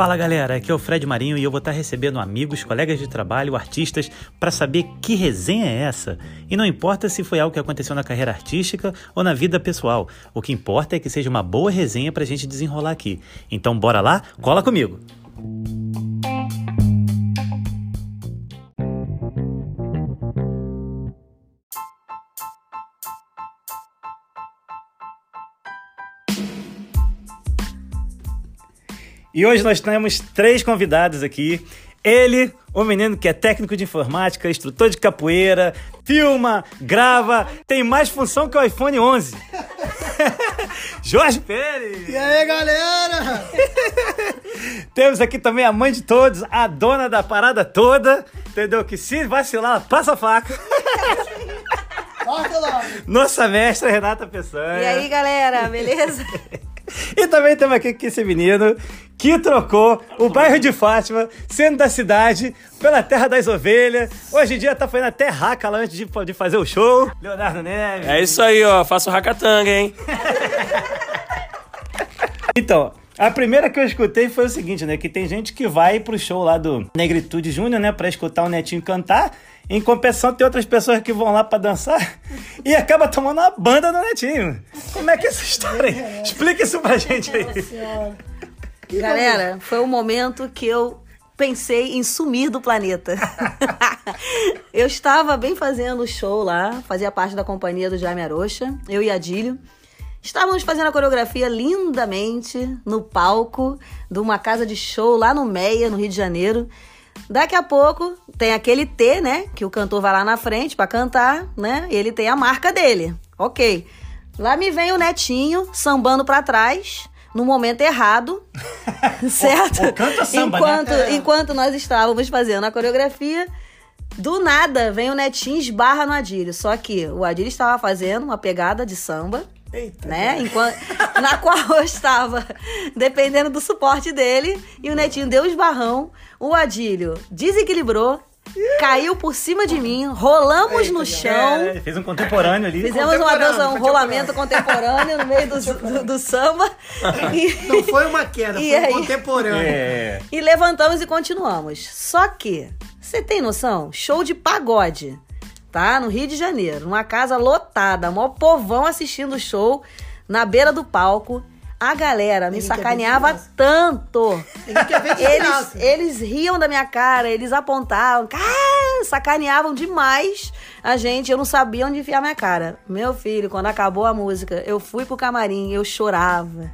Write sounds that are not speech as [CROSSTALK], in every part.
Fala galera, aqui é o Fred Marinho e eu vou estar recebendo amigos, colegas de trabalho, artistas para saber que resenha é essa. E não importa se foi algo que aconteceu na carreira artística ou na vida pessoal, o que importa é que seja uma boa resenha para a gente desenrolar aqui. Então bora lá, cola comigo! E hoje nós temos três convidados aqui. Ele, o menino que é técnico de informática, instrutor de capoeira, filma, grava, tem mais função que o iPhone 11. [LAUGHS] Jorge Pérez! E aí, galera? [LAUGHS] Temos aqui também a mãe de todos, a dona da parada toda, entendeu? Que se vacilar, passa a faca. [LAUGHS] Nossa mestra Renata Peçanha. E aí, galera, beleza? E também temos aqui esse menino que trocou o bairro de Fátima, sendo da cidade, pela terra das ovelhas. Hoje em dia tá fazendo até raca lá antes de, de fazer o show. Leonardo Neves. É isso aí, ó. Faço racatanga, hein? [LAUGHS] Então, a primeira que eu escutei foi o seguinte, né? Que tem gente que vai pro show lá do Negritude Júnior, né? Pra escutar o Netinho cantar. Em compensação, tem outras pessoas que vão lá pra dançar [LAUGHS] e acaba tomando uma banda do Netinho. Como é que é essa história aí? Explica isso pra gente aí. [LAUGHS] Galera, foi o momento que eu pensei em sumir do planeta. [LAUGHS] eu estava bem fazendo o show lá, fazia parte da companhia do Jaime Arocha, eu e Adílio. Estávamos fazendo a coreografia lindamente no palco de uma casa de show lá no Meia, no Rio de Janeiro. Daqui a pouco tem aquele T, né? Que o cantor vai lá na frente para cantar, né? E ele tem a marca dele. Ok. Lá me vem o netinho sambando para trás no momento errado, [LAUGHS] [LAUGHS] certo? O- canta samba, enquanto, né? enquanto nós estávamos fazendo a coreografia, do nada vem o netinho e esbarra no Adílio. Só que o Adílio estava fazendo uma pegada de samba, Eita. né? Enquanto, [LAUGHS] na qual eu estava dependendo do suporte dele. E o netinho deu um esbarrão. O Adílio desequilibrou, caiu por cima de mim, rolamos no chão. É, fez um contemporâneo ali. Fizemos uma dança, um rolamento contemporâneo no meio do, [LAUGHS] do, do samba. E, Não foi uma queda, [LAUGHS] foi um aí? contemporâneo. É. e levantamos e continuamos. Só que, você tem noção? Show de pagode, tá? No Rio de Janeiro. Uma casa lotada, maior povão assistindo o show na beira do palco. A galera me Ninguém ver sacaneava tanto. Eles, eles riam da minha cara, eles apontavam, ah, sacaneavam demais a gente. Eu não sabia onde enfiar minha cara. Meu filho, quando acabou a música, eu fui pro camarim, eu chorava.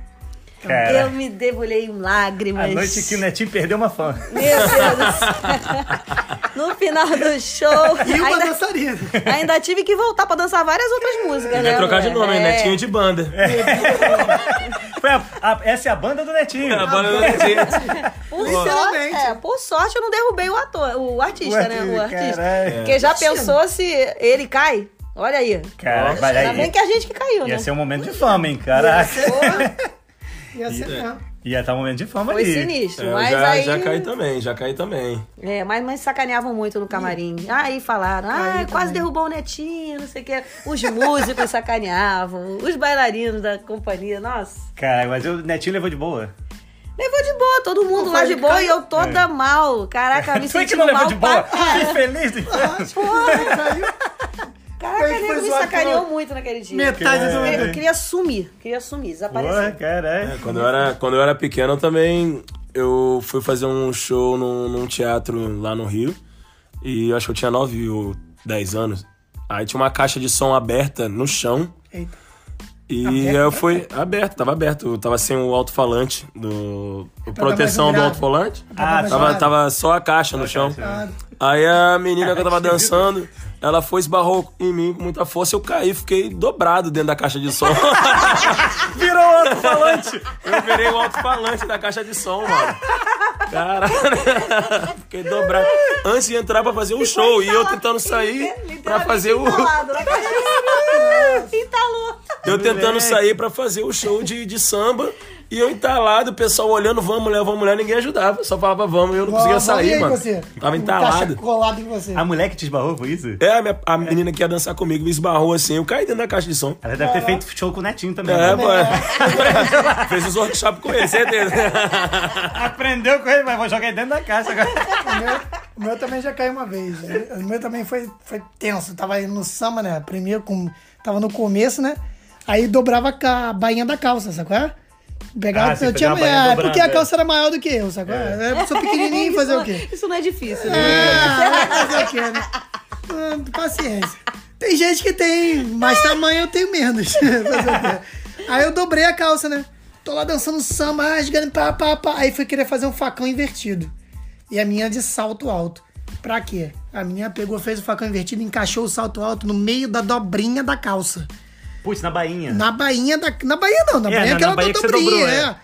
Cara. Eu me debulhei em lágrimas. A noite que o Netinho perdeu uma fã. Meu Deus do céu. [LAUGHS] No final do show, E uma ainda, dançarina. ainda tive que voltar pra dançar várias outras músicas, né? Trocar de nome, É. Netinho de banda. [LAUGHS] Foi a- a- essa é a banda do Netinho. A banda do Netinho. [LAUGHS] Por sorte, é, por sorte eu não derrubei o ator, o artista, O né? artista, O artista. caralho. Porque já pensou se ele cai? Olha aí. Cara, vai Ainda aí. bem que a gente que caiu, Ia né? ser um momento de fama, hein, caraca. Ia ser mesmo. Ia estar um momento de fama Foi ali. sinistro, É, eu mas já, aí... já caí também, já caí também. É, mas, mas sacaneavam muito no camarim. Aí falaram, ah, quase derrubou o netinho, não sei o que. Os músicos [LAUGHS] sacaneavam, os bailarinos da companhia, nossa. Cara, mas o Netinho levou de boa. Levou de boa, todo mundo lá de boa e eu toda mal. Caraca, me Foi que sentindo não levou mal de boa. Que feliz do [LAUGHS] inferno. Caraca, foi me sacaneou muito naquele dia. Metade do Eu, eu queria sumir, queria sumir, desaparecer. caralho. Quando eu era, quando eu era pequeno eu também, eu fui fazer um show num, num teatro lá no Rio. E eu acho que eu tinha 9 ou 10 anos. Aí tinha uma caixa de som aberta no chão. Eita. E Aberto, eu fui aberto, tava aberto. Eu Tava sem o alto-falante do. proteção do alto-falante. Ah, Tava, tava só a caixa no chão. Aí a menina que eu tava dançando, ela foi, esbarrou em mim com muita força, eu caí, fiquei dobrado dentro da caixa de som. [LAUGHS] Virou alto-falante. Eu virei o alto-falante da caixa de som, mano. Cara, [LAUGHS] fiquei dobrado. Antes de entrar pra fazer o show, e eu tentando sair pra fazer o. Entalado na caixa de som. [LAUGHS] Entalou. Eu tentando sair pra fazer o show de, de samba. E eu entalado, o pessoal olhando, vamos mulher, vamos mulher, ninguém ajudava. Só falava vamos, e eu não conseguia sair, mano. Você? Tava entalado. caixa colado em você. A mulher que te esbarrou, foi isso? É, a, minha- a menina que ia dançar comigo me esbarrou assim, eu caí dentro da caixa de som. Ela deve ter feito show com o Netinho também. É, né? pô. [LAUGHS] Fez os workshops com ele, certeza. [LAUGHS] Aprendeu com ele, mas vou jogar ele dentro da caixa agora. O meu, o meu também já caiu uma vez. O meu também foi, foi tenso. Tava indo no samba, né? Primeiro, com, tava no começo, né? Aí dobrava a bainha da calça, sacou? é? Pegava, Ah, eu tinha, é, porque a é. calça era maior do que eu, sacou? é? Eu sou pequenininho [LAUGHS] fazer o quê? Isso não é difícil, né? Ah, [LAUGHS] fazer o quê, né? Ah, Paciência. Tem gente que tem mais tamanho, eu tenho menos. [LAUGHS] Fazer o quê? Aí eu dobrei a calça, né? Tô lá dançando samba, rasgando, pá, pá, pá. Aí fui querer fazer um facão invertido. E a minha de salto alto. Pra quê? A menina pegou, fez o facão invertido, encaixou o salto alto no meio da dobrinha da calça. Putz, na bainha. Na bainha da. Na bainha não, na É, bainha na- aquela na bainha da dobrinha, dobrou, é. é.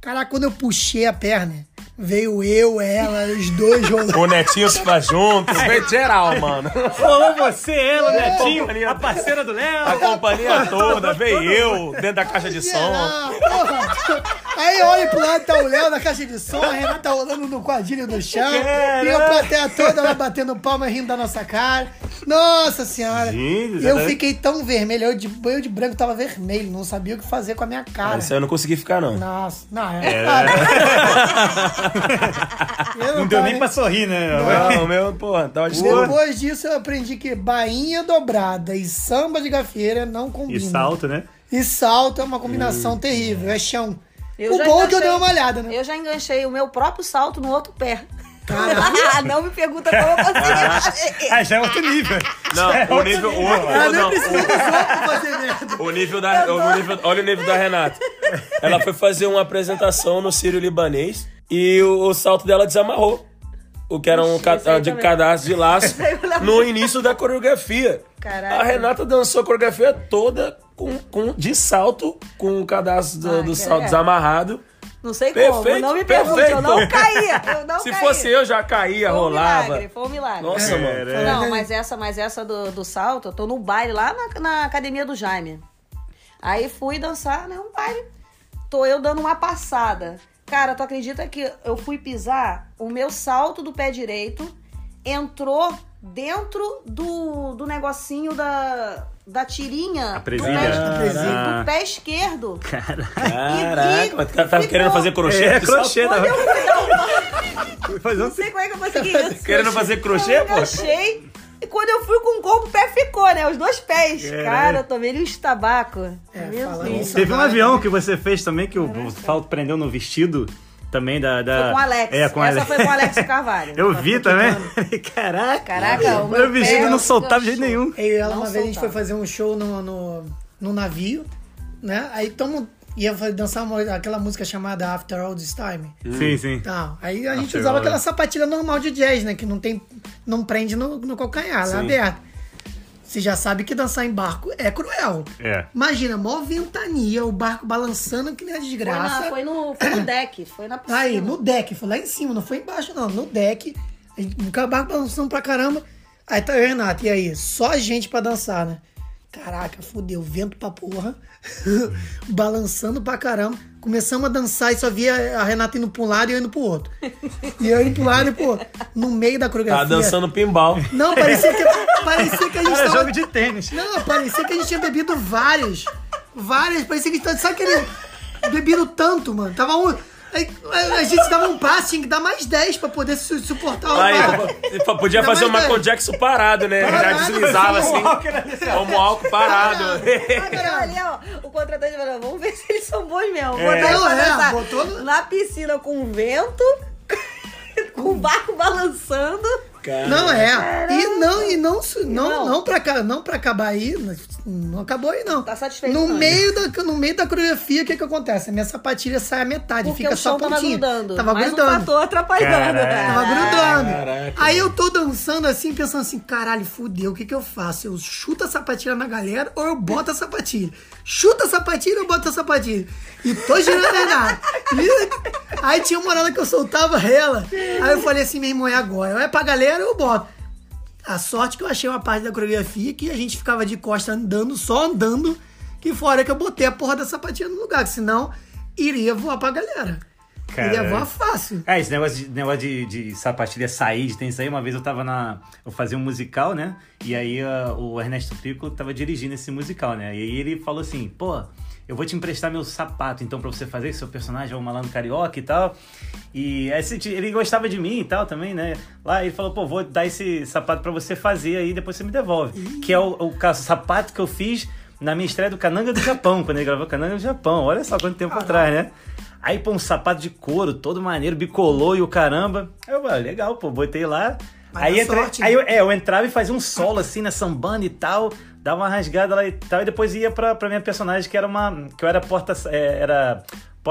Caraca, quando eu puxei a perna, veio eu, ela, os dois rolando. O Netinho se faz junto, veio geral, mano. Rolou você, ela, o Netinho, a parceira do A Léo. companhia toda, veio eu dentro da caixa de som. Porra. Aí olha pro lado, tá o Léo na caixa de som, a Renata rolando no quadrilho do chão, e a plateia toda lá batendo palma rindo da nossa cara. Nossa senhora! Gente, eu tá- fiquei tão vermelho, eu de, eu de branco tava vermelho, não sabia o que fazer com a minha cara. Ah, Isso aí eu não consegui ficar, não. Nossa, não, é. [LAUGHS] Eu Não deu tava nem pra sorrir, né? Não, o meu, porra, tava distante. Depois disso eu aprendi que bainha dobrada e samba de gafeira não E combinam. salto, né? E salto é uma combinação terrível, é chão. Eu o já bom é que eu enganchei- dei uma malhada, né? Eu já enganchei o meu próprio salto no outro pé. Caralho. [LAUGHS] não me pergunta como eu consegui fazer. Ah, já é outro nível. Não, o nível. O, Ah, o, nem não, merda. o nível da. O nível, olha o nível da Renata. Ela foi fazer uma apresentação no Sírio Libanês e o, o salto dela desamarrou. O que era um Ixi, ca- de também. cadastro de laço no início da coreografia. Caraca. A Renata dançou a coreografia toda com, com, de salto, com o cadastro do, Ah, do salto é. desamarrado. Não sei como, Perfeito, não me pergunte, perfeito. eu não caía. Eu não [LAUGHS] Se caía. fosse eu, já caía, foi um rolava. milagre, foi um milagre. Nossa, mano. Não, mas essa, mas essa do, do salto, eu tô no baile lá na, na academia do Jaime. Aí fui dançar, né? Um baile. Tô eu dando uma passada. Cara, tu acredita que eu fui pisar, o meu salto do pé direito entrou dentro do, do negocinho da, da tirinha. A do presilha. pé- A presilha. Do pé esquerdo. Caraca, mas tá- tava ficou- querendo fazer crochê? É, crochê. Tava- eu um... Não sei como é que eu consegui isso. [LAUGHS] Querendo fazer crochê, eu pô? enganchei. E quando eu fui com o corpo, o pé ficou, né? Os dois pés. Cara, eu tomei uns tabaco. É, Meu Deus. Teve um avião que você fez também, que o, o salto prendeu no vestido também da... da... Foi com o Alex. É, com o Essa Alex. foi com o Alex Carvalho. [LAUGHS] Eu Tá vi também. [LAUGHS] Caraca. Caraca, o meu meu vestido não soltava de jeito nenhum. Eu e ela, Não uma vez, a gente foi soltava. fazer um show no, no, no navio, né? Aí tamo, ia dançar uma- aquela música chamada After All This Time. Sim, sim. Tá. Aí a gente After usava All. aquela sapatilha normal de jazz, né? Que não tem. não prende no, no calcanhar, ela é aberta. Você já sabe que dançar em barco é cruel. É. Imagina, mó ventania, o barco balançando que nem a Foi, desgraça. na, foi, no, foi no deck, foi na piscina. Aí, no deck, foi lá em cima, não foi embaixo, não. No deck, a gente- o barco balançando pra caramba. Aí tá eu e Renato, e aí? Só gente pra dançar, né? Caraca, fudeu, vento pra porra, [LAUGHS] balançando pra caramba. Começamos a dançar e só via a Renata indo pra um lado e eu indo pro outro. E eu indo pro lado e pro outro. No meio da Tá coreografia. dançando pinball. Não, parecia que, parecia que a gente Era tava... jogo de tênis. Não, parecia que a gente tinha bebido vários. Várias. Parecia que a gente tava. Sabe aquele. Bebido tanto, mano? Tava um. Aí, A, a gente dava um passo, tinha que dar mais 10 pra poder su- suportar o Aí, barco. podia Ainda fazer o mais, Michael né? Jackson parado, né? Já Parado, deslizava assim. Como álcool parado. Agora, ali, ó, o contratante falou, vamos ver se eles são bons mesmo. É. Botar eles pra é, dançar botou no- na piscina com vento, [LAUGHS] com o barco balançando. Não é. E não, e não, não, Não. não, pra, não pra acabar aí. Não acabou aí, não. Tá satisfeito, No não, meio, da, no meio da coreografia, o que que acontece? A minha sapatilha sai a metade, Porque fica o só a tava pontinha. grudando. Tava mais grudando. um fator atrapalhando. Caraca. Tava grudando. Caraca. Aí eu tô dançando assim, pensando assim, caralho, fudeu, o que que eu faço? Eu chuto a sapatilha na galera ou eu boto a sapatilha? Chuta a sapatilha ou boto a sapatilha? E tô girando. E- [LAUGHS] Aí tinha uma hora que eu soltava ela. Aí eu falei assim, meu irmão, é agora. Ou é pra galera ou eu boto. A sorte que eu achei uma parte da coreografia que a gente ficava de costa andando, só andando, Que fora que eu botei a porra da sapatilha no lugar, que senão iria voar pra galera. Iria Cara, voar fácil. É, esse negócio de, negócio de, de sapatilha sair, de tênis sair. Uma vez eu tava na. Eu fazia um musical, né? E aí ah, o Ernesto Pico tava dirigindo esse musical, né? E aí ele falou assim: pô, eu vou te emprestar meu sapato então pra você fazer, seu personagem é um malandro carioca e tal. E aí, esse- ele gostava de mim e tal também, né? Lá ele falou: pô, vou dar esse sapato pra você fazer aí, depois você me devolve. Que é o, o caso, sapato que eu fiz na minha estreia do Cananga do Japão, quando ele gravou Cananga do Japão. Olha só quanto tempo atrás, né? Aí, pô, um sapato de couro, todo maneiro, bicolor e o caramba. Aí eu, ah, legal, pô, botei lá. Mas aí dá entrei- sorte, aí né? eu, é, eu entrava e fazia um solo assim na sambanda e tal, dava uma rasgada lá e tal, e depois ia pra, pra minha personagem, que era uma. que eu era porta. é, era.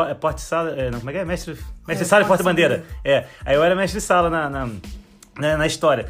é, Porta-sala. É, não, como é que é? Mestre, mestre É, sala e porta-bandeira. É. Aí eu era mestre sala na, na, na, na história.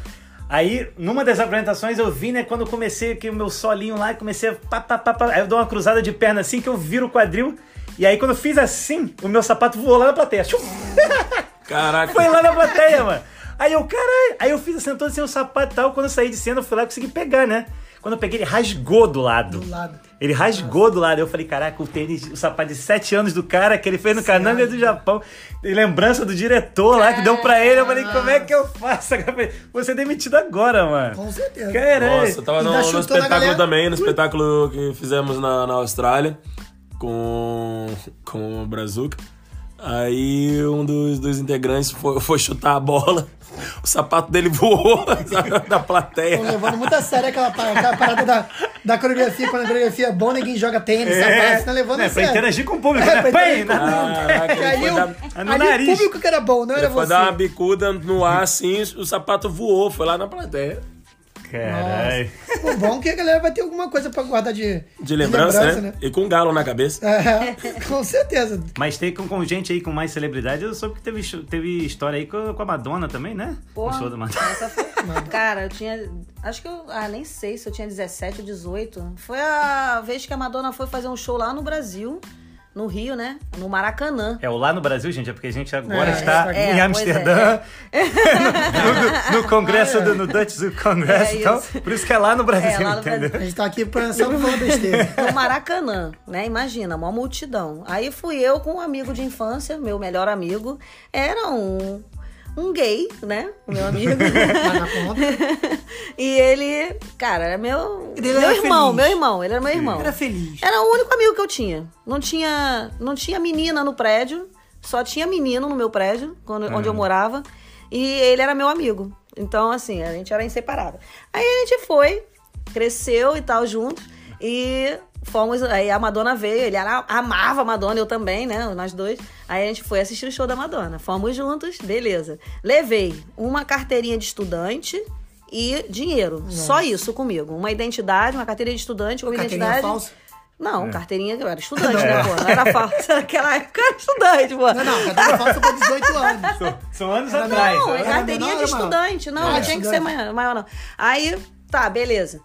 Aí, numa das apresentações, eu vi, né, quando eu comecei aqui o meu solinho lá, comecei a pá, pá, pá, pá, aí eu dou uma cruzada de perna assim, que eu viro o quadril, e aí quando eu fiz assim, o meu sapato voou lá na plateia. [LAUGHS] Caraca. Foi lá na plateia, mano. Aí eu, caralho. Aí eu fiz assim, todo sem o sapato e tal. Quando eu saí de cena, eu fui lá e consegui pegar, né? Quando eu peguei, ele rasgou do lado. Do lado. Ele rasgou do lado. Eu falei, caraca, o tênis, o sapato de 7 anos do cara que ele fez no Cananga do Japão. Tem lembrança do diretor lá que deu pra ele. Eu falei, como é que eu faço? [LAUGHS] Vou ser demitido agora, mano. Com certeza. Caralho. Nossa, eu tava no, no espetáculo galera. também, no espetáculo que fizemos na, na Austrália com, com o Brazuca. Aí um dos, dos integrantes foi, foi chutar a bola, o sapato dele voou [LAUGHS] da plateia. Estão levando muito a sério aquela, aquela parada da, da coreografia. Quando a coreografia é boa, ninguém joga tênis, sapato. Você tá levando É, a pra sério. interagir com o público, É, né? pra Põe, interagir né? com o. Caraca, foi dar- no nariz. o público que era bom, não Ele era foi você. dar uma bicuda no ar assim, o sapato voou, foi lá na plateia. Caralho. O bom é que a galera vai ter alguma coisa pra guardar de, De lembrança, né? E com um galo na cabeça. É, [LAUGHS] com certeza. Mas tem com, com gente aí com mais celebridade, eu soube que teve, teve história aí com, com a Madonna também, né? Porra, o show da Madonna. essa foi... [LAUGHS] Cara, eu tinha. Acho que eu. Ah, nem sei se eu tinha 17 ou 18. Foi a vez que a Madonna foi fazer um show lá no Brasil, no Rio, né? No Maracanã. É o lá no Brasil, gente, é porque a gente agora É, está é, em Amsterdã, [LAUGHS] no, no congresso, do, no Dutch do Congresso É e isso. Por isso que é lá no Brasil, É, lá no entendeu? A gente tá aqui pra só falar besteira. [LAUGHS] No Maracanã, né? Imagina, uma multidão. Aí fui eu com um amigo de infância, meu melhor amigo. Era um, um gay, né? O meu [LAUGHS] amigo. [LAUGHS] E ele, cara, era meu, Ele meu irmão, feliz. meu irmão. Ele era meu irmão. Era feliz. Era o único amigo que eu tinha. Não tinha, não tinha menina no prédio, só tinha menino no meu prédio, quando, onde eu morava. E ele era meu amigo. Então, assim, a gente era inseparável. Aí a gente foi, cresceu e tal juntos. E fomos. Aí a Madonna veio, ele era, amava a Madonna, eu também, né? Nós dois. Aí a gente foi assistir o show da Madonna. Fomos juntos, beleza. Levei uma carteirinha de estudante. E dinheiro. Só isso comigo. Uma identidade, uma carteirinha de estudante, uma Carteirinha identidade. falsa? Não, carteirinha, eu era estudante, né, pô? Não era falsa. [LAUGHS] Naquela época eu era estudante, pô. Não, não, carteira falsa pra 18 anos. São, são anos Era atrás. Não, é carteirinha menor de estudante. Não, não tinha que ser maior, maior, não. Aí, tá, beleza.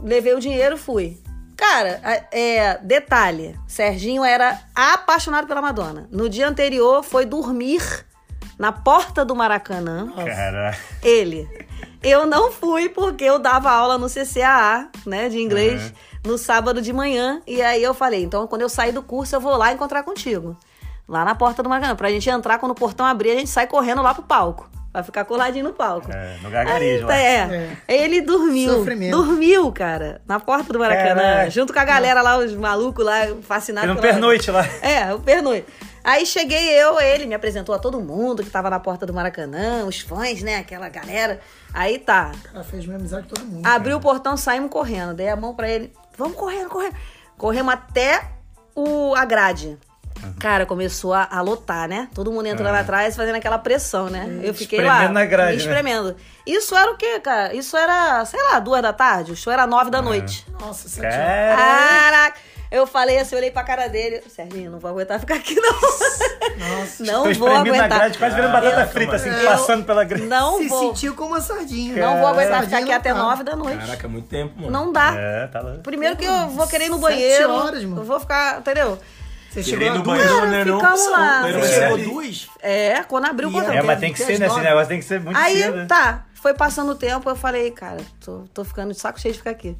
Levei o dinheiro, fui. Cara, é, detalhe, Serginho era apaixonado pela Madonna. No dia anterior foi dormir na porta do Maracanã. Cara, Ele. Eu não fui porque eu dava aula no CCAA, né, de inglês, Uhum. no sábado de manhã. E aí eu falei, então quando eu sair do curso eu vou lá encontrar contigo. Lá na porta do Maracanã. Pra gente entrar, quando o portão abrir, a gente sai correndo lá pro palco. Vai ficar coladinho no palco. é, no gargarejo lá. É. Ele dormiu. Sofrimento. Dormiu, cara, na porta do Maracanã. Caraca. Junto com a galera lá, os malucos lá, fascinados. Fez um pernoite lá. [LAUGHS] É, o pernoite. Aí cheguei eu, ele me apresentou a todo mundo que tava na porta do Maracanã, os fãs, né, aquela galera. Aí tá, Ela fez minha amizade com todo mundo. abriu o portão, saímos correndo. Dei a mão pra ele, vamos correndo, correndo. Corremos até o, a grade. Cara, começou a, a lotar, né? Todo mundo entrando atrás, fazendo aquela pressão, né? Eu fiquei lá, Espremendo na grade, me né? espremendo. Isso era o quê, cara? Isso era, sei lá, duas da tarde. O show era nove da noite. Nossa, sete. Cara, Caraca! Eu falei assim, eu olhei pra cara dele. Serginho, não vou aguentar ficar aqui, não. Nossa. Não vou espremido na aguentar. grade, quase virando batata Eu- frita, assim, eu- passando pela grade. Não Se vou. sentiu como uma sardinha. Não vou aguentar ficar aqui até nove da noite. Caraca, muito tempo, mano. Não dá. É, tá lá. Primeiro que eu vou querer ir no Sete banheiro. horas, mano. Eu vou ficar, entendeu? Você chegou no banheiro, né? Não, ficamos lá. Você é chegou ali. duas? É, quando abriu o portão. É, mas tem que ser, né? Esse negócio tem que ser muito Aí, cedo. né? tá, foi passando o tempo, eu falei, cara, tô, tô ficando de saco cheio de ficar aqui.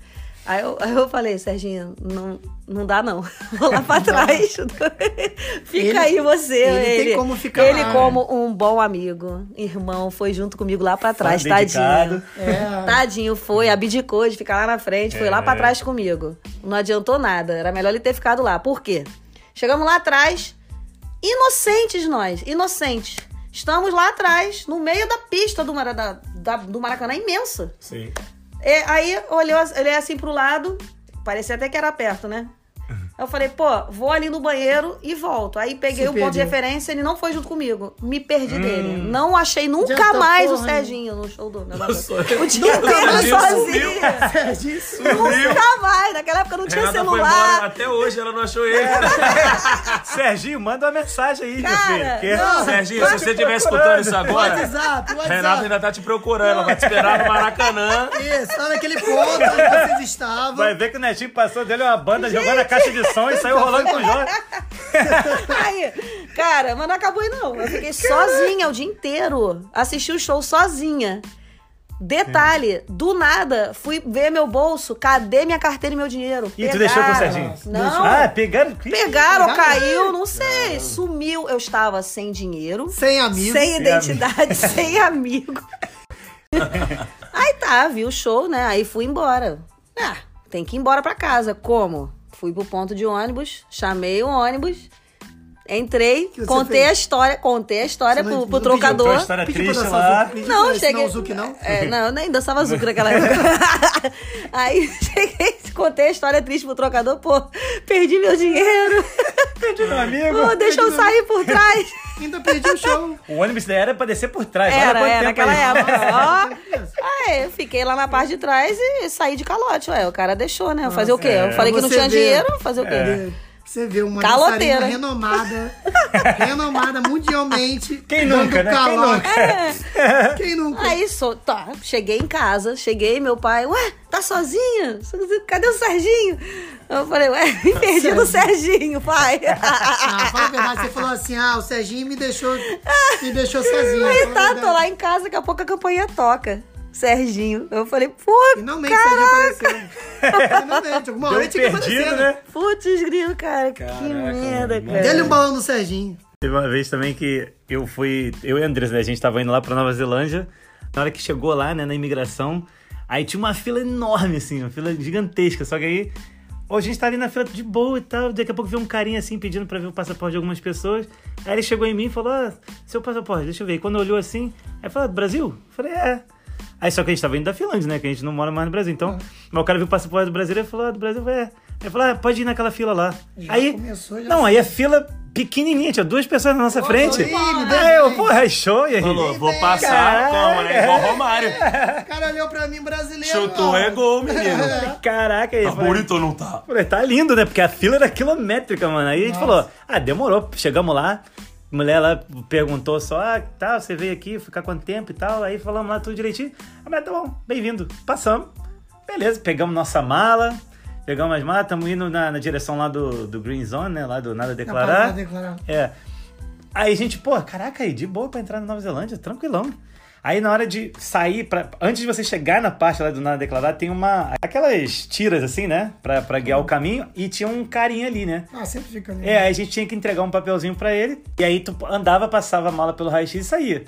Aí eu, aí eu falei, Serginho, não, não dá não. [LAUGHS] Vou lá pra trás. [LAUGHS] Fica Ele- aí você. ele tem como ficar Ele lá, como um bom amigo, irmão, foi junto comigo lá pra trás, dedicado. tadinho. É. Tadinho, foi, abdicou de ficar lá na frente, foi lá É. pra trás comigo. Não adiantou nada, era melhor ele ter ficado lá. Por quê? Chegamos lá atrás, inocentes nós, inocentes. Estamos lá atrás, no meio da pista do, Mara- da- da- do Maracanã, imensa. Sim. E aí olhou, olhei assim pro lado, parecia até que era perto, né? Eu falei, pô, vou ali no banheiro e volto. Aí peguei Se o ponto de perdeu. referência, ele não foi junto comigo. Me perdi dele. Não achei nunca mais o porra Serginho no show do. Nossa. O dia inteiro sozinha. [LAUGHS] Serginho. Nunca mais. Naquela época não tinha Renata embora, celular. até hoje ela não achou ele. [LAUGHS] Serginho, manda uma mensagem aí, Cara, meu filho. que- não. Serginho, se você estiver escutando isso agora, WhatsApp, WhatsApp. Renata ainda tá te procurando. Ela vai te esperar no Maracanã. Isso, tá naquele ponto onde vocês estavam. Vai ver que o Netinho passou dele uma banda jogando a caixa de som e saiu rolando com o Jorge. [LAUGHS] Aí, cara, mas não acabou aí não. Eu fiquei sozinha o dia inteiro. Assisti o show sozinha. Detalhe, do nada, fui ver meu bolso, cadê minha carteira e meu dinheiro? E tu deixou com o Pegaram. Serginho? Não. Ah, pegaram? Pegaram, Pegaram? caiu, não sei. Sumiu. Eu estava sem dinheiro, Sem amigos. sem identidade, sem amigo. [LAUGHS] Aí tá, vi o show, né? Aí fui embora. Ah, tem que ir embora pra casa. Como? Fui pro ponto de ônibus, chamei o ônibus, entrei, contei fez? a história, contei a história Você pro, não- pro não pediu trocador. História Pediu triste lá. Não, cheguei. o Zuki, não? É, não, eu nem dançava [LAUGHS] Zuki naquela época. [LAUGHS] Aí [LAUGHS] cheguei, contei a história triste pro trocador, pô, perdi meu dinheiro. Perdi meu amigo. Pô, deixa eu sair por trás. Ainda perdi o show. [LAUGHS] O ônibus era pra descer por trás. Olha Era, quanto era, tempo naquela aí. época. [LAUGHS] Ó. Aí eu fiquei lá na parte de trás e saí de calote. Ué, o cara deixou, né? Fazer o quê? Eu falei que não tinha vê. dinheiro, fazer o quê? É. Você vê uma Caloteira. dançarina renomada, [LAUGHS] renomada mundialmente. Quem dando nunca, né? Quem calote. nunca? Quem nunca? Aí, sou, tá, cheguei em casa, cheguei, meu pai, ué, tá sozinha? Cadê o Serginho? Eu falei, ué, me perdi no Serginho, pai. Ah, fala a verdade, você falou assim, ah, o Serginho me deixou, me deixou sozinho. Aí tá, tô lá em casa, daqui a pouco a campainha toca. Serginho. Eu falei, pô, Finalmente o Serginho apareceu. [LAUGHS] Finalmente, alguma hora tinha que perdido, né? putz, grilo, cara, que Caraca, merda, mano. cara. Dê-lhe um balão no Serginho. Teve uma vez também que eu fui. Eu e a Andressa, né? A gente tava indo lá pra Nova Zelândia. Na hora que chegou lá, né, na imigração, aí tinha uma fila enorme, assim, uma fila gigantesca. Só que aí. ó, a gente tá ali na fila de boa e tal. Daqui a pouco veio um carinha assim pedindo pra ver o passaporte de algumas pessoas. Aí ele chegou em mim e falou: Ah, seu passaporte, deixa eu ver. E quando olhou assim, aí falou: "Ah, Brasil? Eu falei: É. Aí só que a gente tava indo da Finlândia, né? Que a gente não mora mais no Brasil. Então, mas o cara viu o passaporte do Brasil e falou: ah, do Brasil, é. Ele falou: ah, pode ir naquela fila lá. Já aí. começou, já não, aí a fila pequenininha, tinha duas pessoas na nossa frente. aí, Aí eu, porra, é show. E aí? Falou, vou passar como, né? Igual Romário. O cara olhou pra mim brasileiro. Chutou ó. é gol, menino. [LAUGHS] Caraca, aí. Tá falei, bonito ou não tá? falei, tá lindo, né? Porque a fila era quilométrica, mano. Aí a gente falou, ah, demorou. Chegamos lá. A mulher lá perguntou só, ah, tá, você veio aqui ficar quanto tempo e tal. Aí falamos lá tudo direitinho. A mulher, tá bom, bem-vindo. Passamos. Beleza, pegamos nossa mala. Pegamos as malas, estamos indo na, na direção lá do, do Green Zone, né? Lá do Nada Não, Declarar. declarar. É. Aí a gente, pô, caraca, aí de boa pra entrar na Nova Zelândia, tranquilão. Aí na hora de sair, pra, antes de você chegar na parte lá do nada declarar, tem uma. aquelas tiras assim, né? Pra, pra guiar o caminho, e tinha um carinha ali, né? Ah, sempre fica ali. É, aí a gente tinha que entregar um papelzinho pra ele, e aí tu andava, passava a mala pelo raio-x e saía.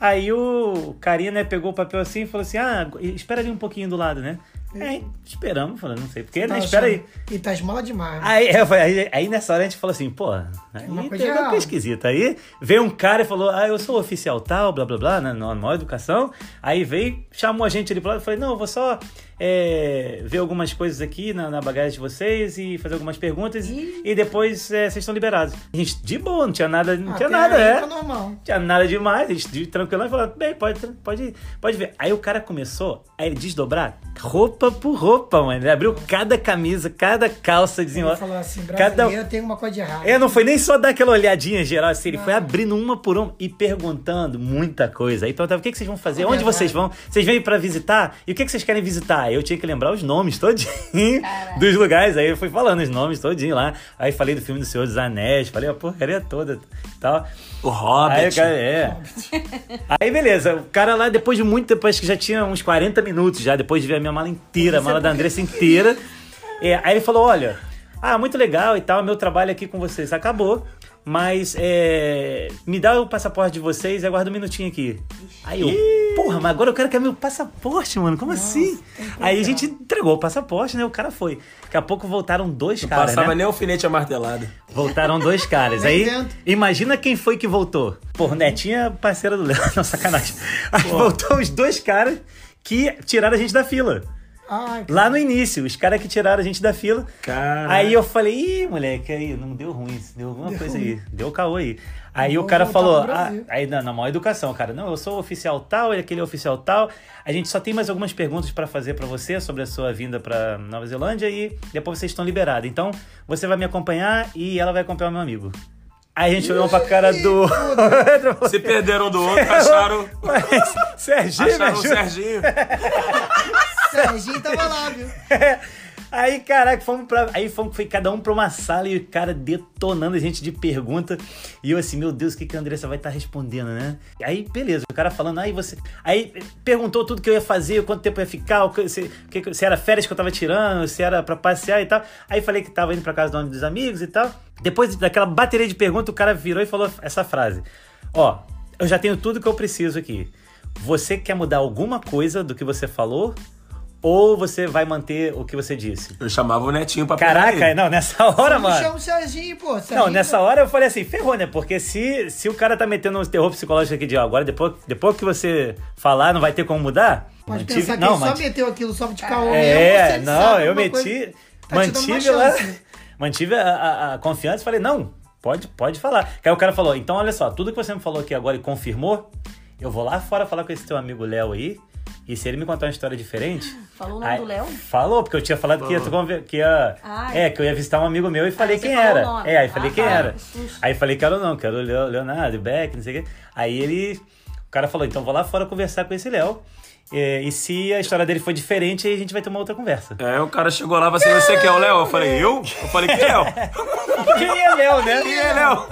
Aí o carinha, né, pegou o papel assim e falou assim: ah, espera ali um pouquinho do lado, né? Aí esperamos, falando, não sei porquê, Tá né? Espera aí. E tá esmola demais. Aí, é, foi- aí, aí nessa hora a gente falou assim, pô, aí uma coisa tem uma esquisita. Aí veio um cara e falou, ah, eu sou oficial tal, blá blá blá, na, na maior educação. Aí veio, chamou a gente ali pro lado e falei, não, eu vou só é, ver algumas coisas aqui na, na bagagem de vocês e fazer algumas perguntas e depois é, vocês estão liberados. A gente, de boa, não tinha nada, não tinha Até nada, aí é. Tá normal. Não tinha nada demais, a gente de tranquilo e falou, bem, pode, pode, pode ver. Aí o cara começou a desdobrar roupa por roupa, mano. Ele abriu cada camisa, cada calça, Ele desenrola. falou assim, cada... brasileiro tem uma coisa de errado. É, não foi nem só dar aquela olhadinha geral, assim, ele foi abrindo uma por uma e perguntando muita coisa. Aí perguntava, o que, que vocês vão fazer? É Onde verdade. vocês vão? Vocês vêm pra visitar? E o que, que vocês querem visitar? Eu tinha que lembrar os nomes todinho dos lugares. Aí eu fui falando os nomes todinho lá. Aí falei do filme do Senhor dos Anéis, falei a porcaria toda tal. O Hobbit. Aí, cara, é. Aí, beleza. O cara lá, depois de muito tempo, acho que já tinha uns 40 minutos já, depois de ver a minha mala inteira inteira, a mala da Andressa inteira. É, aí ele falou: olha, ah, muito legal e tal, meu trabalho aqui com vocês acabou. Mas é, me dá o passaporte de vocês e aguarda um minutinho aqui. Aí eu, porra, mas agora eu quero que é meu passaporte, mano. Como assim? Aí a gente entregou o passaporte, né? O cara foi. Daqui a pouco voltaram dois caras. Passava né? nem alfinete amartelado. Voltaram dois caras. [LAUGHS] Aí, imagina quem foi que voltou. Porra, é parceira do Léo. [LAUGHS] Não, sacanagem. Aí voltou os dois caras que tiraram a gente da fila. Ai, Lá no início, os caras que tiraram a gente da fila. Aí eu falei, ih, moleque, aí não deu ruim, deu alguma coisa aí, deu caô aí. Aí o Vou cara falou, ah, aí na, na maior educação, cara, não, eu sou o oficial tal, ele é aquele oficial tal. A gente só tem mais algumas perguntas pra fazer pra você sobre a sua vinda pra Nova Zelândia e depois vocês estão liberados. Então, você vai me acompanhar e ela vai acompanhar o meu amigo. Aí a gente olhou pra cara do. [LAUGHS] Se perderam do outro, acharam, Mas, Serginho, acharam o. Serginho. Serginho tava lá, viu? [LAUGHS] Aí, caraca, fomos pra. Aí fomos, foi cada um pra uma sala e o cara detonando a gente de pergunta. E eu assim, meu Deus, o que, que a Andressa vai estar respondendo, né? Aí, beleza, o cara falando, aí você. Aí perguntou tudo que eu ia fazer, quanto tempo eu ia ficar, se, que- se era férias que eu tava tirando, se era pra passear e tal. Aí falei que tava indo pra casa do nome dos amigos e tal. Depois daquela bateria de perguntas, o cara virou e falou essa frase: Ó, eu já tenho tudo que eu preciso aqui. Você quer mudar alguma coisa do que você falou? Ou você vai manter o que você disse? Eu chamava o Netinho pra pegar Caraca, ele. não, nessa hora, Não mano. chama o Serginho, pô. Serginho Não, nessa hora eu falei assim, ferrou, né? Porque se, se o cara tá metendo um terror psicológico aqui de ó, agora, depois, depois que você falar, não vai ter como mudar? Pode Mantive- pensar que não, ele só manti- meteu aquilo só de caô mesmo. É, você não, sabe eu meti. coisa, tá mantive lá. [LAUGHS] Mantive a, a- a confiança e falei, não, pode, pode falar. Aí o cara falou, então olha só, tudo que você me falou aqui agora e confirmou, eu vou lá fora falar com esse teu amigo Léo aí. E se ele me contar uma história diferente. Falou o nome aí- do Léo? Falou, porque eu tinha falado que ia, que ia. Ah, é, que eu ia visitar um amigo meu e falei quem era. É, aí falei Ah, quem tá, era. susto. Aí falei que era o não, que era o Leo- Leonardo, Beck, não sei o quê. Aí ele. O cara falou, então vou lá fora conversar com esse Léo. É, e se a história dele for diferente, aí a gente vai ter uma outra conversa. Aí o cara chegou lá e falou assim, você quer o Léo? Eu falei, eu? Eu falei, quem é o? [LAUGHS] Quem é Léo, né? Quem é Léo?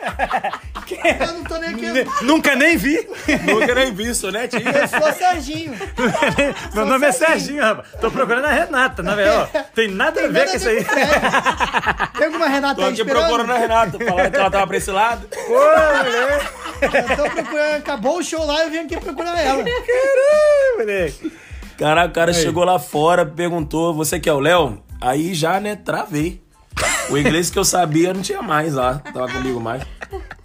[LAUGHS] Eu não tô nem aqui. Nunca nem vi. Nunca nem vi, sou Netinho. Eu sou Serginho. [LAUGHS] Meu nome é Serginho, rapaz. Tô procurando a Renata, na verdade. ó. Tem nada a ver com isso aí. Tem alguma Renata Tô aí aqui esperando? procurando a Renata, falando que ela tava pra esse lado. Pô. Eu tô procurando. Acabou o show lá, eu vim aqui procurar ela. Caralho, moleque. Caraca, o cara chegou lá fora, perguntou, você que é o Léo? Aí já, né, travei. O inglês que eu sabia não tinha mais lá, tava comigo mais.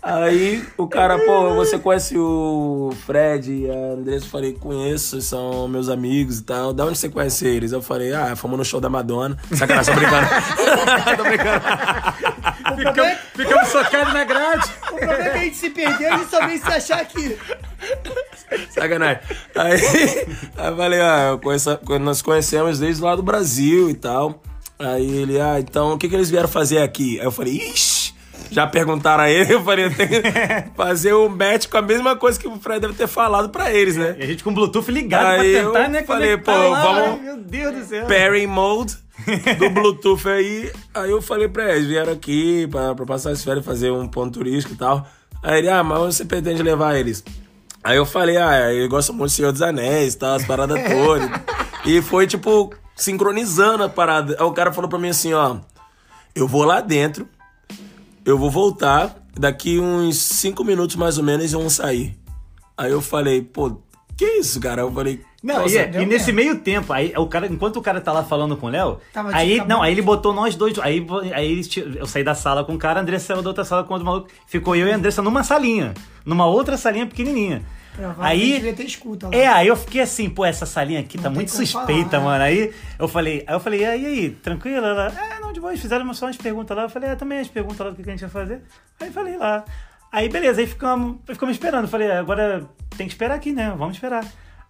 Aí o cara, pô, você conhece o Fred e a Andressa? Eu falei, conheço, são meus amigos e tal. Da onde você conhece eles? Eu falei, ah, fomos no show da Madonna. Sacanagem, tô brincando. [LAUGHS] tô brincando. Ficamos, ficamos socados na grade. O problema é que a gente se perdeu e a gente só veio se achar aqui. Sacanagem. Aí, [LAUGHS] aí eu falei, ah, conheço, nós conhecemos desde lá do Brasil e tal. Aí ele, ah, então o que, que eles vieram fazer aqui? Aí eu falei, ixi, já perguntaram a ele, [LAUGHS] eu falei, tem que fazer um match com a mesma coisa que o Fred deve ter falado pra eles, né? E a gente com o Bluetooth ligado Aí pra eu tentar, né? falei, pô, lá, vamos- Ai, Meu Deus do céu. Pairing mode [LAUGHS] do Bluetooth aí. Aí eu falei pra eles, vieram aqui pra, pra passar as férias, fazer um ponto turístico e tal. Aí ele, ah, mas você pretende levar eles? Aí eu falei, ah, eu gosto muito do Senhor dos Anéis e tal, as paradas todas. [LAUGHS] e foi, tipo, sincronizando a parada. Aí o cara falou pra mim assim, ó, eu vou lá dentro, eu vou voltar, daqui uns cinco minutos mais ou menos e vão sair. Aí eu falei, pô, que isso, cara? Eu falei, Não, Nossa, e, é- e nesse mesmo. meio tempo, aí o cara, enquanto o cara tá lá falando com o Léo, aí, cabelo. não, aí ele botou nós dois, aí, aí eu saí da sala com o cara, a Andressa saiu da outra sala com o outro maluco, ficou eu e a Andressa numa salinha, numa outra salinha pequenininha. Aí, ter escuta lá. é, aí eu fiquei assim, pô, essa salinha aqui tá tem muito suspeita, falar, né? mano. Aí eu falei, aí eu falei, e aí, aí, tranquilo? Ela, é, não, de boa, eles fizeram só umas perguntas lá. Eu falei, é, também as perguntas lá do que que a gente ia fazer. Aí falei lá. Aí beleza, aí ficamos, ficamos esperando. Eu falei, agora tem que esperar aqui, né? Vamos esperar.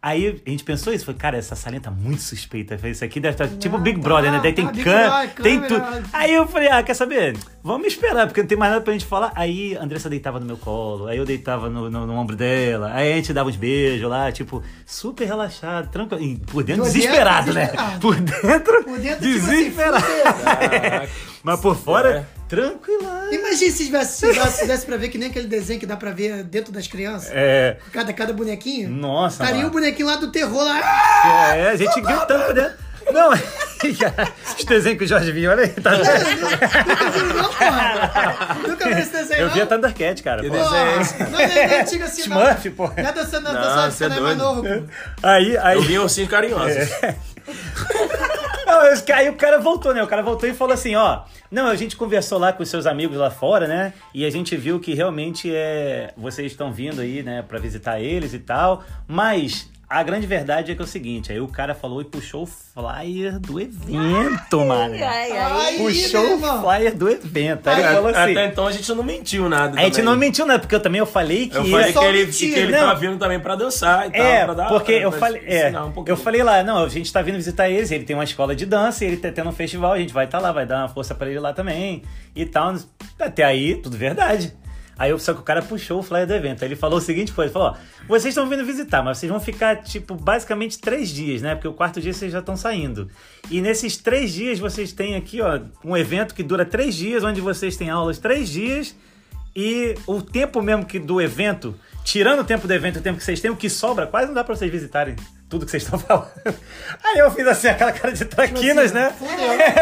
Aí a gente pensou isso, foi, cara, essa salinha tá muito suspeita. Isso aqui deve estar tipo Big Brother, né? Daí tem tá, can, Brother, tem câmera. tudo. Aí eu falei, ah, quer saber? Vamos esperar, porque não tem mais nada pra gente falar. Aí a Andressa deitava no meu colo, aí eu deitava no, no, no ombro dela, aí a gente dava uns beijos lá, tipo, super relaxado, tranquilo. E por dentro, Por dentro, desesperado, né? desesperado. Por dentro, Por dentro, tipo assim, desesperado. [LAUGHS] Mas por fora, É. Tranquila. Imagina se tivesse, se tivesse, pra ver que nem aquele desenho que dá pra ver dentro das crianças. É. Cada, cada bonequinho. Nossa, Estaria mano. o bonequinho lá do terror lá. É, a gente gritando dentro. Não, [LAUGHS] os desenhos que o Jorge vinha, olha aí, tá vendo? Nunca viu, não, porra. Nunca viu esse desenho, Eu não? via Thundercat, cara. Que pô. desenho é Porra, esse? Não, não é não é antigo assim, não. Smurf, pô. Não é na Não, é você não é mais novo, pô. Aí, aí. Eu vi ursinhos carinhosos. [LAUGHS] Não, aí o cara voltou, né? O cara voltou e falou assim, ó. Não, a gente conversou lá com os seus amigos lá fora, né? E a gente viu que realmente é. Vocês estão vindo aí, né, pra visitar eles e tal. Mas a grande verdade é que é o seguinte, aí o cara falou e puxou o flyer do evento, mano. Ai, ai. Ai, Puxou o flyer do evento. Aí ele falou assim. Até então a gente não mentiu nada. A gente também. não mentiu, né? Porque eu também eu falei que Eu ia- falei que ele, que ele não. tava vindo também pra dançar e tal. É, pra dar, porque eu falei, é, um eu falei lá, não, a gente tá vindo visitar eles, ele tem uma escola de dança, e ele tá tendo um festival, a gente vai estar lá, vai dar uma força pra ele lá também e tal. Até aí, tudo verdade. Aí só que o cara puxou o flyer do evento. Aí ele falou o seguinte, foi, ele falou, ó, vocês estão vindo visitar, mas vocês vão ficar, tipo, basicamente três dias, né? Porque o quarto dia vocês já estão saindo. E nesses três dias vocês têm aqui, ó, um evento que dura três dias, onde vocês têm aulas três dias e o tempo mesmo que do evento, tirando o tempo do evento e o tempo que vocês têm, o que sobra, quase não dá pra vocês visitarem tudo que vocês estão [LAUGHS] falando. Aí eu fiz assim, aquela cara de traquinas, né? [LAUGHS]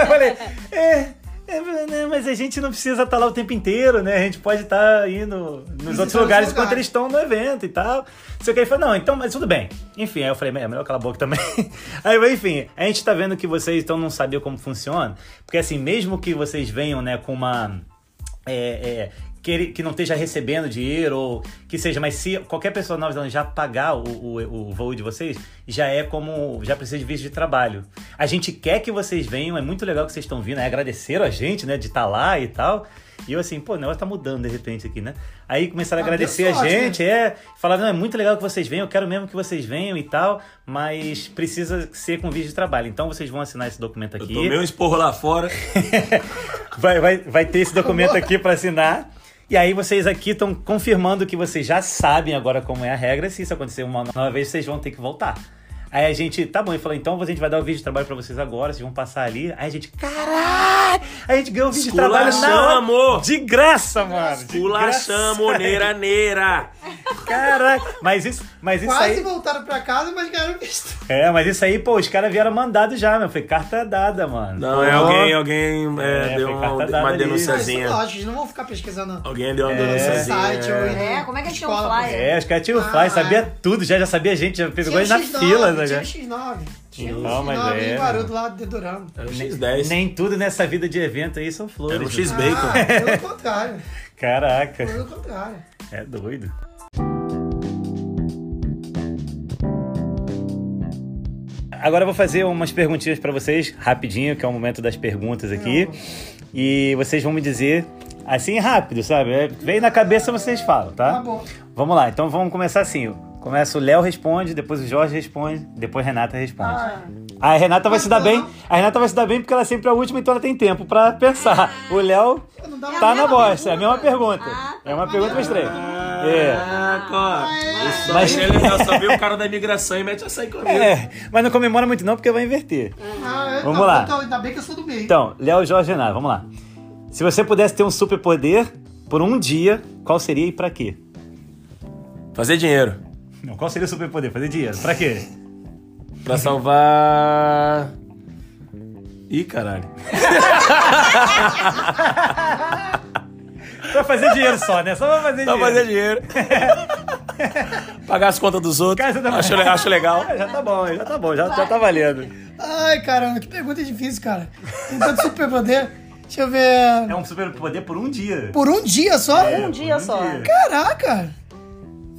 eu falei, é, é, né, mas a gente não precisa estar lá o tempo inteiro, né? A gente pode estar indo nos outros os lugares enquanto eles estão no evento e tal. Sei que ele falou, não, então, mas tudo bem. Enfim, aí eu falei, é melhor calar a boca também. [LAUGHS] Aí, enfim, a gente tá vendo que vocês então não sabiam como funciona, porque assim, mesmo que vocês venham, né, com uma é, é, que, ele- que não esteja recebendo dinheiro ou que seja, mas se qualquer pessoa nova zelândia já pagar o, o, o voo de vocês, já é como, já precisa de visto de trabalho. A gente quer que vocês venham, é muito legal que vocês estão vindo, é agradeceram a gente, né, de estar lá e tal. E eu assim, pô, o negócio tá mudando de repente aqui, né? Aí começaram a Ah, agradecer deu a sorte, gente, é, falaram, não, é muito legal que vocês venham, eu quero mesmo que vocês venham e tal, mas precisa ser com visto de trabalho. Então vocês vão assinar esse documento Eu aqui. tomei um esporro lá fora. [LAUGHS] vai, vai, vai ter esse documento aqui para assinar. E aí vocês aqui estão confirmando que vocês já sabem agora como é a regra. Se isso acontecer uma nova vez, vocês vão ter que voltar. Aí a gente, tá bom, ele falou, então a gente vai dar o vídeo de trabalho pra vocês agora, vocês vão passar ali. Aí a gente, caralho! [LAUGHS] A gente ganhou o vídeo de trabalho na hora. Esculachamos! De graça, mano! De Pulachamos, graça. neira, neira. Caraca! Mas isso, mas isso Quase aí... voltaram pra casa, mas ganharam visto. É, mas isso aí, pô, os caras vieram mandados já, meu. Foi carta dada, mano. Não, Pô. é alguém, alguém é, É, deu uma, uma ali. Mas, denunciazinha. lógico, eles não vão ficar pesquisando Alguém deu uma É. denunciazinha. site ou em É, como é que eles tinham um flyer? É, os caras tinham o Ah, fly, sabia é. tudo, já, já sabia gente, já pegou ele na X9, fila, Tinha né? X9. Tinha um Não, mas X9 é, em Guarulhos lá dedurando. Era um Nem, X10. nem tudo nessa vida de evento aí são flores. Era um né? X-Bacon. Ah, pelo contrário. Caraca, Pelo contrário. é doido. Agora eu vou fazer umas perguntinhas pra vocês, rapidinho, que é o momento das perguntas aqui. E vocês vão me dizer, assim, rápido, sabe? É, Vem na cabeça, vocês falam, tá? Tá bom. Vamos lá, então vamos começar assim. Começa o Léo responde, depois o Jorge responde, depois a Renata responde. A Renata vai se dar bem. A Renata vai se dar bem porque ela é sempre a última, então ela tem tempo pra pensar. O Léo tá na bosta, é a mesma pergunta? Ah, É uma pergunta pros três. É. Caraca, Mas- Mas ele já sabia o cara da imigração e mete aí comigo. É, mas não comemora muito não porque vai inverter. Ah, Vamos não, lá. Então, ainda bem que eu sou do meio. Então, Léo, Jorge e Renata, vamos lá. Se você pudesse ter um superpoder por um dia, qual seria e pra quê? Fazer dinheiro. Não, [LAUGHS] qual seria o superpoder? Fazer dinheiro. Pra quê? Pra salvar. Ih, caralho. [LAUGHS] Pra fazer dinheiro só, né? Só pra fazer Só dinheiro. fazer dinheiro. [LAUGHS] Pagar as contas dos outros. Cara, você tá- Acho, le- acho legal. É, já tá bom, já tá bom, já, já tá valendo. Ai, caramba, que pergunta difícil, cara. Tem tanto superpoder. Deixa eu ver. É um superpoder por um dia. Por um dia só? Um dia só. Caraca!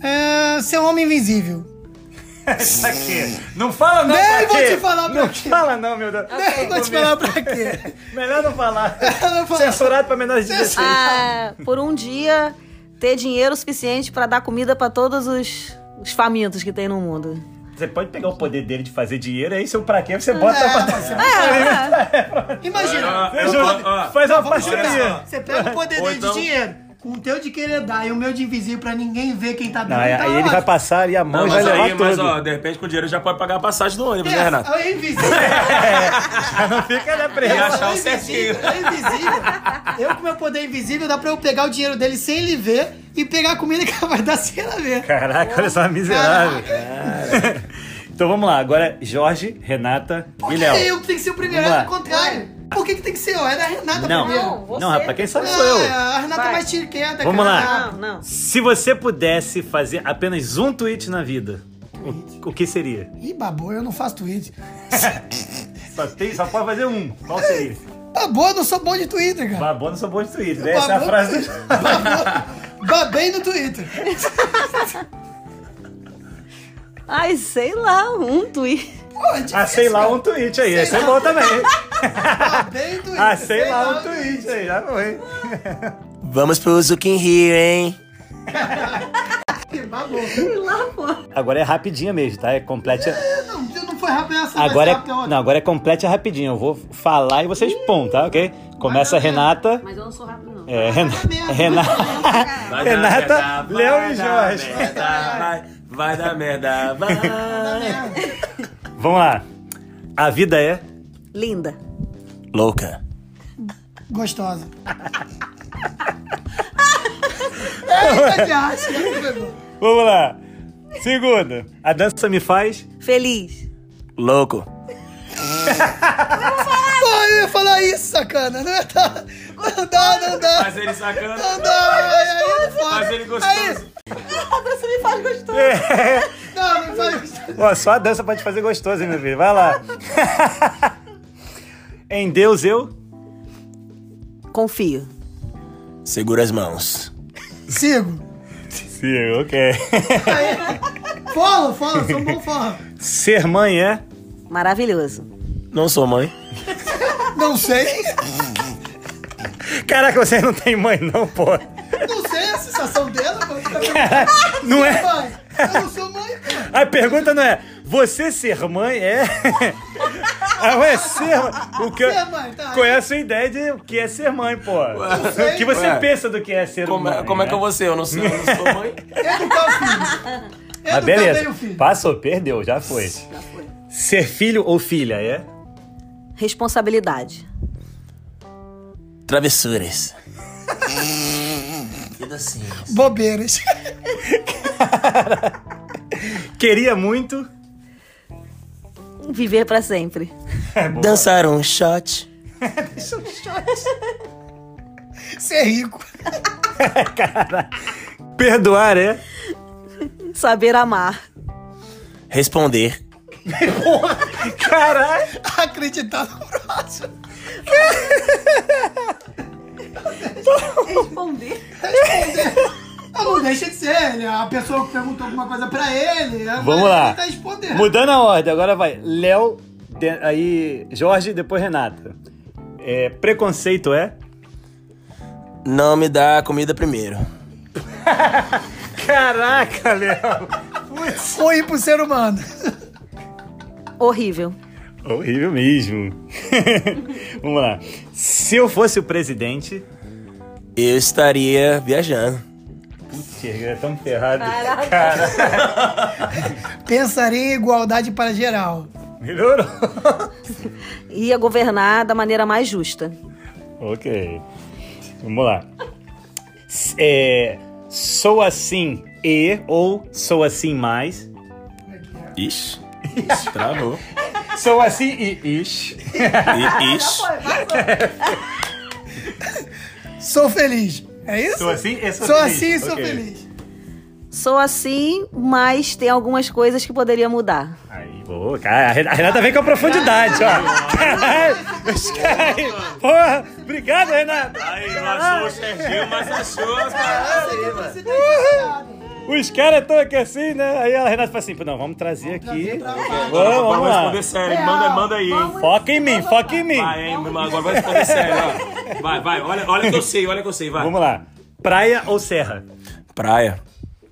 É, ser um homem invisível. [LAUGHS] pra quê? Não fala não, Nem pra vou quê? te falar pra Não quê. fala não, meu Deus. Nem vou te falar pra quê. [LAUGHS] Melhor não falar. [LAUGHS] Não Censurado pra menores de 16. Ah, por um dia, ter dinheiro suficiente pra dar comida pra todos os, os famintos que tem no mundo. Você pode pegar o poder dele de fazer dinheiro, aí seu pra quê você bota É, pra... você- É, Imagina. Faz uma parceria. Você pega o poder dele então- de dinheiro. Com o teu de querer dar e o meu de invisível pra ninguém ver quem tá dando. aí, tá aí ele vai passar ali a mão Não, e vai mas levar aí, mas tudo. ó, de repente com o dinheiro já pode pagar a passagem do ônibus, né, Pensa, Renato? É invisível. Já [LAUGHS] não fica na E pressa. achar o É certinho. invisível, é invisível. Eu com meu poder invisível dá pra eu pegar o dinheiro dele sem ele ver e pegar a comida que ela [LAUGHS] vai dar sem ela ver. Caraca, olha só, miserável. [LAUGHS] então vamos lá, agora Jorge, Renata Por e que Léo. eu que tenho que ser o primeiro? É o contrário. Por que, que tem que ser eu? É da Renata Não, primeiro. Não, você. não, rapaz, quem sabe sou eu. A Renata é Vai. mais tiriqueta, Vamos cara. lá. Não, não. Se você pudesse fazer apenas um tweet na vida, o, o que seria? Ih, babô, eu não faço tweet. [LAUGHS] Só, tem, só pode fazer um. Qual seria? Babô, eu não sou bom de Twitter, cara. Babou não sou bom de Twitter. Essa é a frase do Babô, babei no Twitter. Ai, sei lá, um tweet. Pô, é Ah, sei lá, um tweet aí. Esse é bom também. Babei no Twitter. Ah, sei lá, um tweet aí. Já foi. [LAUGHS] Vamos pro Zuki in Rio, hein? [LAUGHS] Agora é rapidinha mesmo, tá? É complete. Não, não foi rápido essa, Agora rápido é, outra. não, agora é complete rapidinho. Eu vou falar e vocês pum, tá? Ok? Começa a Renata. Mas eu não sou rápido, não. É, Ren- [LAUGHS] merda. Renata. Dar Renata, merda, Léo vai e dar Jorge. merda, vai, vai dar merda, vai. Vamos lá. A vida é. Linda. Louca. Gostosa. Eita, que acha. Vamos lá. Segunda. A dança me faz. Feliz. Louco. Pô, eu ia falar isso, sacana. Não, ia dar. não dá, não dá. Mas ele sacando. Não dá, aí, aí não faz. Mas ele gostoso. Aí, Você me faz gostoso. [LAUGHS] não, não faz. Ó, só a dança pode te fazer gostoso, hein, meu filho? Vai lá. [LAUGHS] em Deus eu. Confio. Segura as mãos. Sigo. Sim, ok. Follow, follow, sou um bom follow. Ser mãe é. Maravilhoso. Não sou mãe. Não sei. Caraca, você não tem mãe, não, pô. Sensação dela, pô. Tá perguntando, [LAUGHS] Não é. Mãe, eu não sou mãe, pô. A pergunta não é. Você ser mãe é. [LAUGHS] Ah, ué, ser. O que... Ser mãe, tá. Qual é a sua ideia de o que é ser mãe, pô? O que você Ué. pensa do que é ser Como, mãe? é, como é né? que eu vou ser? Eu não sou, eu não sou mãe. [LAUGHS] Educar o filho. Educar Ah, beleza. o filho. Passou, perdeu, já foi. Já foi. Ser filho ou filha é? Responsabilidade. Travessuras. Que docinho. Bobeiras. Queria muito. Viver pra sempre. [LAUGHS] Dançar um shot. Ser rico. [LAUGHS] Perdoar é? Saber amar. Responder. Caralho! Acreditar no próximo. [LAUGHS] Responder. Ah, não deixa de ser. Ele, a pessoa que perguntou alguma coisa pra ele. Vamos lá. Ele tá respondendo. Mudando a ordem, agora vai. Léo, de- aí Jorge, depois Renata. É, preconceito é? Não me dá comida primeiro. [LAUGHS] Caraca, Léo! Ruim pro ser humano. Horrível. Horrível mesmo. [LAUGHS] Vamos lá. Se eu fosse o presidente. Eu estaria viajando. Chega, é tão ferrado. Cara, [LAUGHS] Pensaria em igualdade para geral. melhorou. Ia governar da maneira mais justa. ok. Vamos lá. É, sou assim e ou sou assim mais. Ixi. Travou. Sou assim e ixi. I- Ixi. Sou feliz. É isso? Sou assim e sou, Sou feliz. assim e sou Ok. feliz. Sou assim, mas tem algumas coisas que poderia mudar. Aí, boa, cara. A Ren- a Renata vem com a profundidade, ó. Caralho. [LAUGHS] Porra, obrigado, Renata. Aí, não achou o Serginho, mas achou as Os caras estão aqui assim, né? Aí a Renata fala assim: não, vamos trazer aqui. Vamos, vamos Vamos lá. responder sério. Manda, manda aí, hein? Foca em mim, foca em mim. Vai, hein? Agora vai responder sério, ó. Vai, vai. Olha, olha que eu sei, olha que eu sei, vai. Vamos lá. Praia ou serra? Praia.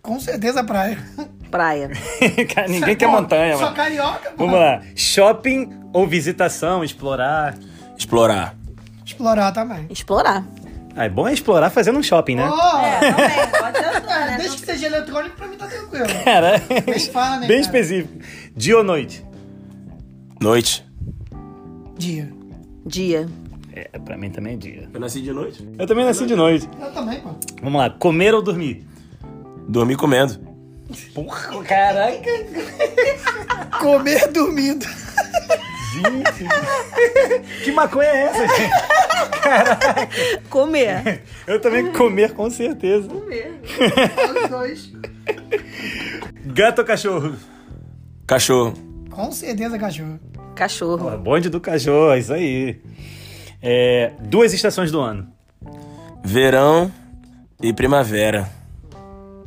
Com certeza praia. Praia. [LAUGHS] Cara, Ninguém quer montanha, Sou mano. carioca, pô. Vamos lá. Shopping ou visitação, explorar? Explorar. Explorar também. Explorar. Ah, é bom é explorar fazendo um shopping, né? Oh, É, também, [LAUGHS] pode ser outra, né? Desde que seja eletrônico, pra mim tá tranquilo. Cara, Bem [LAUGHS] fala, né, bem cara? específico. Dia ou noite? Noite. Dia. Dia. É, pra mim também é dia. Eu nasci de noite. Eu também nasci de noite. Eu também, pô. Vamos lá, comer ou dormir? Dormi comendo. Porra, caraca. [LAUGHS] Comer dormindo. Gente. que maconha é essa, gente? Comer. Eu também comer com certeza. Comer. Os dois. Gato ou cachorro? Cachorro. Com certeza, cachorro. Cachorro. Pô, bonde do cachorro, é isso aí. É, duas estações do ano. Verão e primavera.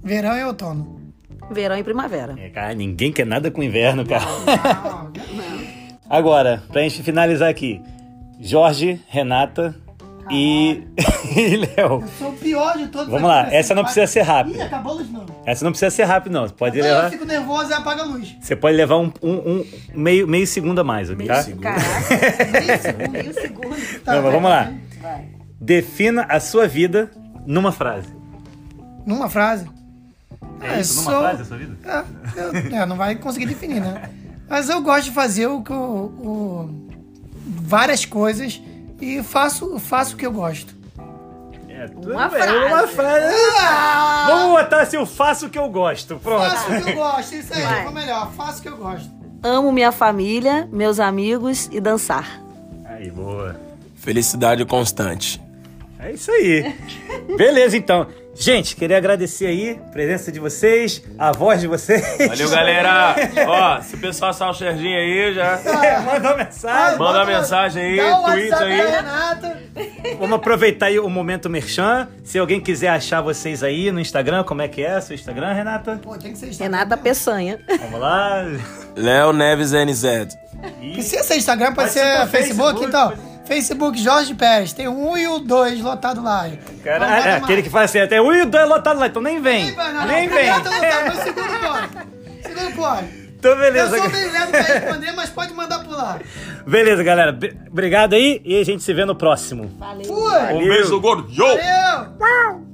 Verão e outono. Verão e primavera. É, cara, ninguém quer nada com inverno, cara. Ah, Agora, pra gente finalizar aqui. Jorge, Renata e, [LAUGHS] e Léo. eu sou o pior de todos. Vamos lá, essa não precisa ser rápida. Ih, acabou a luz não. Essa não precisa ser rápido, não. Você pode Eu levar, fico nervoso e apaga a luz. você pode levar um, um- um meio, meio segundo a mais, ok? Tá? Caraca. Meio segundo. Tá, Não, vai, vamos lá. vai. Defina a sua vida numa frase. Numa frase. É Ah, isso? eu Numa sou- frase a sua vida? É, eu- é, não vai conseguir definir, né? [LAUGHS] Mas eu gosto de fazer o o- várias coisas e faço, faço o que eu gosto. É, tudo Uma bem, frase. Uma frase. Vamos botar assim, eu faço o que eu gosto. Pronto. Faço o que eu gosto, isso aí, Vai. ficou melhor. Faço o que eu gosto. Amo minha família, meus amigos e dançar. Aí, boa. Felicidade constante. É isso aí. Beleza, então. Gente, queria agradecer aí a presença de vocês, a voz de vocês. Valeu, galera. [LAUGHS] Ó, se o pessoal assar o Serginho aí, já É, Manda uma mensagem. manda uma mensagem aí, Dá da aí. Renata. Vamos aproveitar aí o momento merchan. Se alguém quiser achar vocês aí no Instagram, como é que é? Seu Instagram, Renata? Pô, tem que ser Instagram. Renata Peçanha. Vamos lá. Léo Neves NZ. Precisa ser Instagram, pode, Pode ser, ser Facebook, Facebook, então. pode- Facebook Jorge Pérez. Tem um e o dois lotado lá. Cara, bota é, aquele que fala assim, até o e o dois lotado lá, então nem vem. Nem vai, não, Nem não. vem. Tá lotado, [LAUGHS] mas segundo pode. Segundo pode. Então, Eu beleza. sou meio lento pra responder, mas pode mandar por lá. Beleza, galera. Obrigado aí e a gente se vê no próximo. Valeu. Fui! Um beijo gordo. Yo! Valeu!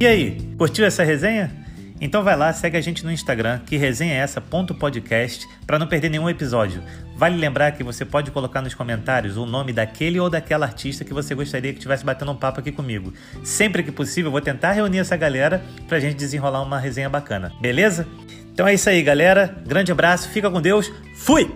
E aí, curtiu essa resenha? Então vai lá, segue a gente no Instagram, que resenha é essa, ponto podcast, para não perder nenhum episódio. Vale lembrar que você pode colocar nos comentários o nome daquele ou daquela artista que você gostaria que estivesse batendo um papo aqui comigo. Sempre que possível, eu vou tentar reunir essa galera pra gente desenrolar uma resenha bacana, beleza? Então é isso aí, galera. Grande abraço, fica com Deus, fui!